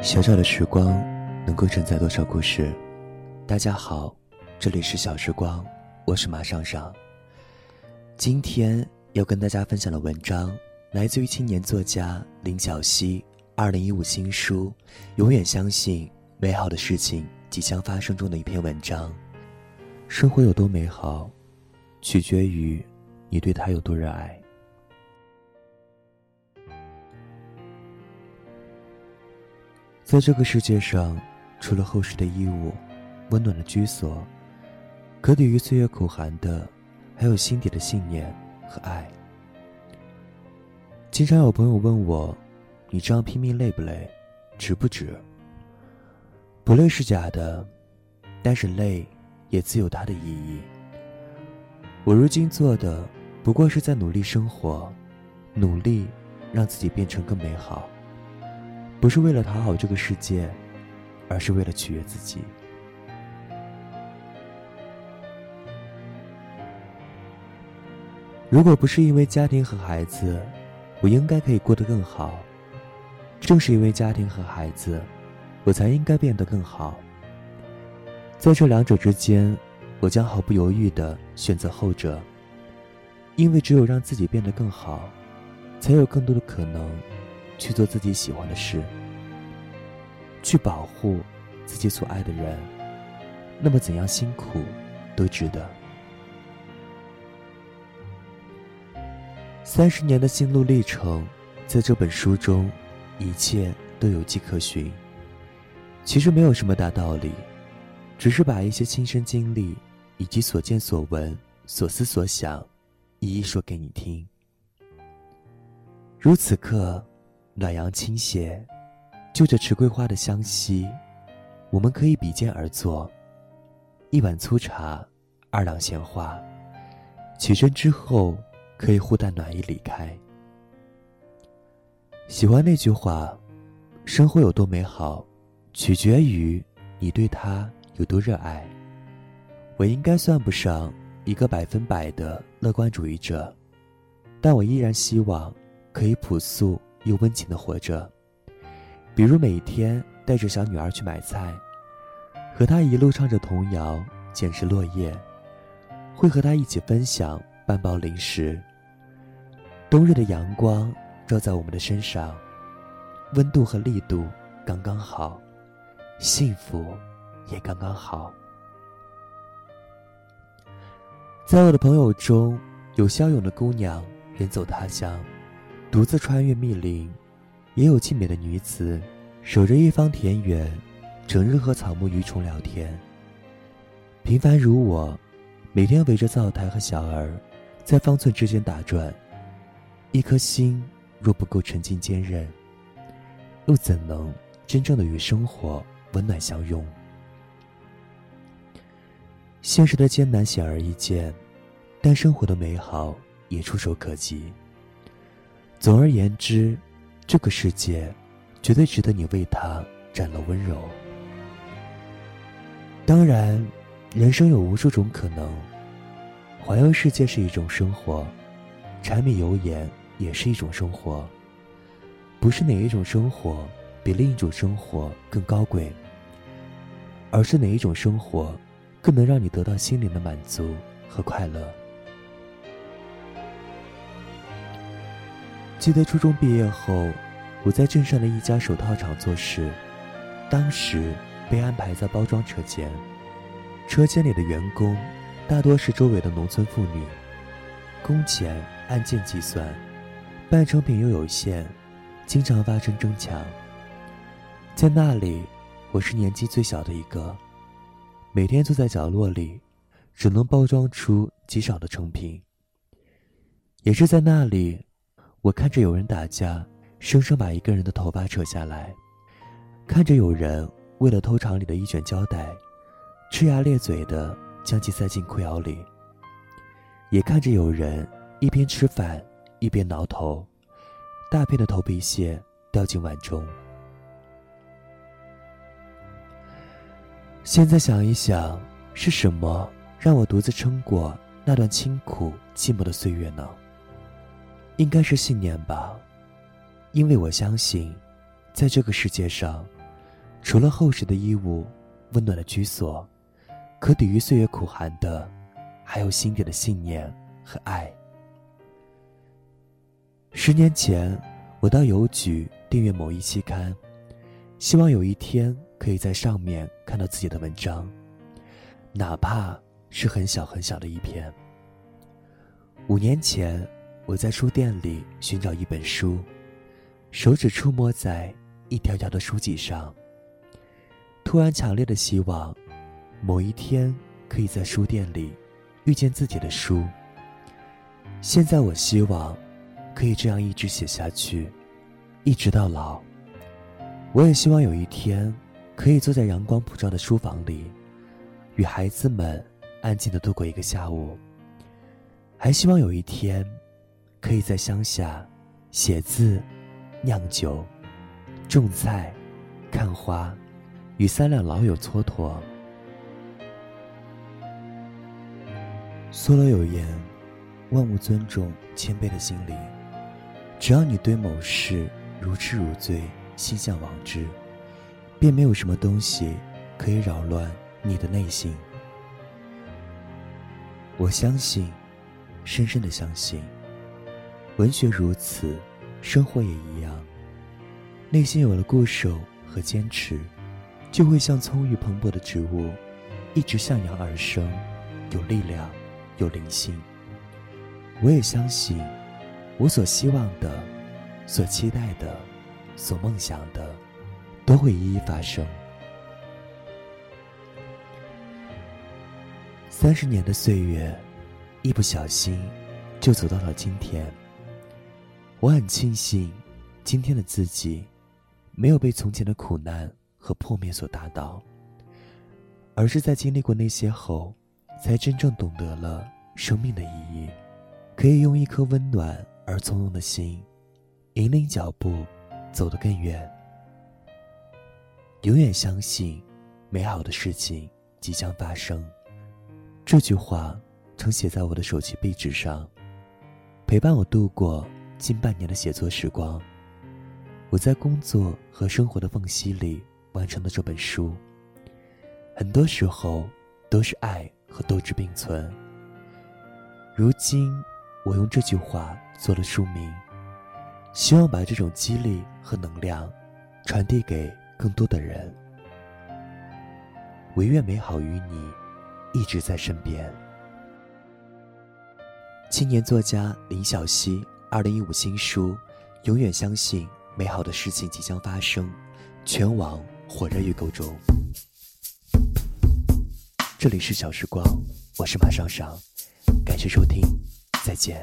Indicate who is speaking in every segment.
Speaker 1: 小小的时光，能够承载多少故事？大家好，这里是小时光，我是马上上。今天要跟大家分享的文章，来自于青年作家林小溪二零一五新书《永远相信美好的事情即将发生》中的一篇文章。生活有多美好，取决于你对它有多热爱。在这个世界上，除了厚实的衣物、温暖的居所，可抵御岁月苦寒的，还有心底的信念和爱。经常有朋友问我：“你这样拼命累不累？值不值？”不累是假的，但是累也自有它的意义。我如今做的，不过是在努力生活，努力让自己变成更美好。不是为了讨好这个世界，而是为了取悦自己。如果不是因为家庭和孩子，我应该可以过得更好。正是因为家庭和孩子，我才应该变得更好。在这两者之间，我将毫不犹豫的选择后者。因为只有让自己变得更好，才有更多的可能。去做自己喜欢的事，去保护自己所爱的人，那么怎样辛苦都值得。三十年的心路历程，在这本书中，一切都有迹可循。其实没有什么大道理，只是把一些亲身经历以及所见所闻、所思所想，一一说给你听。如此刻。暖阳倾泻，就着迟桂花的香息，我们可以比肩而坐，一碗粗茶，二两闲话，起身之后可以互带暖意离开。喜欢那句话：“生活有多美好，取决于你对它有多热爱。”我应该算不上一个百分百的乐观主义者，但我依然希望可以朴素。又温情的活着，比如每天带着小女儿去买菜，和她一路唱着童谣，捡拾落叶，会和她一起分享半包零食。冬日的阳光照在我们的身上，温度和力度刚刚好，幸福也刚刚好。在我的朋友中有骁勇的姑娘远走他乡。独自穿越密林，也有静美的女子，守着一方田园，整日和草木鱼虫聊天。平凡如我，每天围着灶台和小儿，在方寸之间打转。一颗心若不够沉静坚韧，又怎能真正的与生活温暖相拥？现实的艰难显而易见，但生活的美好也触手可及。总而言之，这个世界绝对值得你为它展露温柔。当然，人生有无数种可能，环游世界是一种生活，柴米油盐也是一种生活。不是哪一种生活比另一种生活更高贵，而是哪一种生活更能让你得到心灵的满足和快乐。记得初中毕业后，我在镇上的一家手套厂做事，当时被安排在包装车间。车间里的员工大多是周围的农村妇女，工钱按件计算，半成品又有限，经常发生争抢。在那里，我是年纪最小的一个，每天坐在角落里，只能包装出极少的成品。也是在那里。我看着有人打架，生生把一个人的头发扯下来；看着有人为了偷厂里的一卷胶带，呲牙咧嘴的将其塞进裤腰里；也看着有人一边吃饭一边挠头，大片的头皮屑掉进碗中。现在想一想，是什么让我独自撑过那段清苦寂寞的岁月呢？应该是信念吧，因为我相信，在这个世界上，除了厚实的衣物、温暖的居所，可抵御岁月苦寒的，还有心底的信念和爱。十年前，我到邮局订阅某一期刊，希望有一天可以在上面看到自己的文章，哪怕是很小很小的一篇。五年前，我在书店里寻找一本书，手指触摸在一条条的书籍上，突然强烈的希望，某一天可以在书店里遇见自己的书。现在，我希望。可以这样一直写下去，一直到老。我也希望有一天，可以坐在阳光普照的书房里，与孩子们安静的度过一个下午。还希望有一天，可以在乡下写字、酿酒、种菜、看花，与三两老友蹉跎。梭罗有言：“万物尊重谦卑的心灵。”只要你对某事如痴如醉、心向往之，便没有什么东西可以扰乱你的内心。我相信，深深的相信，文学如此，生活也一样。内心有了固守和坚持，就会像葱郁蓬勃的植物，一直向阳而生，有力量，有灵性。我也相信。我所希望的，所期待的，所梦想的，都会一一发生。三十年的岁月，一不小心，就走到了今天。我很庆幸，今天的自己，没有被从前的苦难和破灭所打倒，而是在经历过那些后，才真正懂得了生命的意义，可以用一颗温暖。而从容的心，引领脚步，走得更远。永远相信，美好的事情即将发生。这句话曾写在我的手机壁纸上，陪伴我度过近半年的写作时光。我在工作和生活的缝隙里完成了这本书。很多时候，都是爱和斗志并存。如今。我用这句话做了书名，希望把这种激励和能量传递给更多的人。唯愿美好与你一直在身边。青年作家林小溪，二零一五新书《永远相信美好的事情即将发生》，全网火热预购中。这里是小时光，我是马尚尚，感谢收听。再见。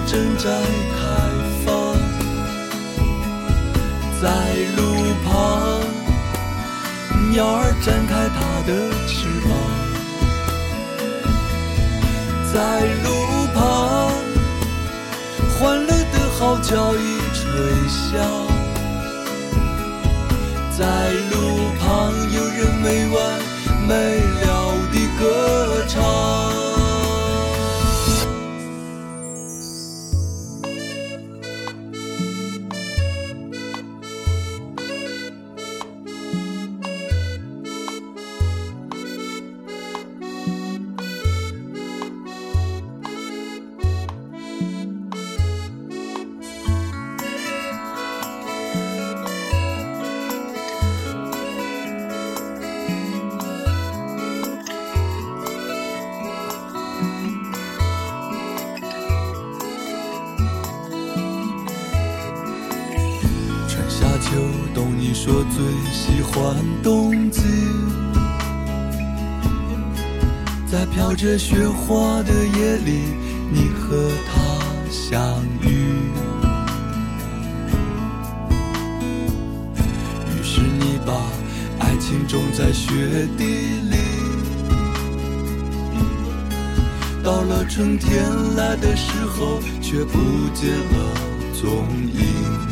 Speaker 2: 正在开放在路旁鸟儿展开它的翅膀在路旁欢乐的号角已吹响在路旁有人没完没了。冬，你说最喜欢冬季，在飘着雪花的夜里，你和他相遇。于是你把爱情种在雪地里，到了春天来的时候，却不见了踪影。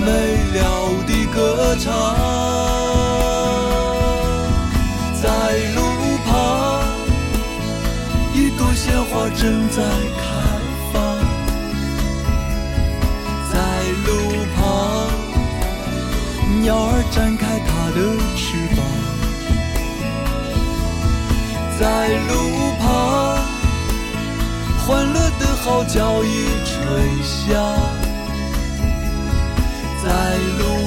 Speaker 2: 没了的歌唱，在路旁，一朵鲜花正在开放，在路旁，鸟儿展开它的翅膀，在路旁，欢乐的号角已吹响。在路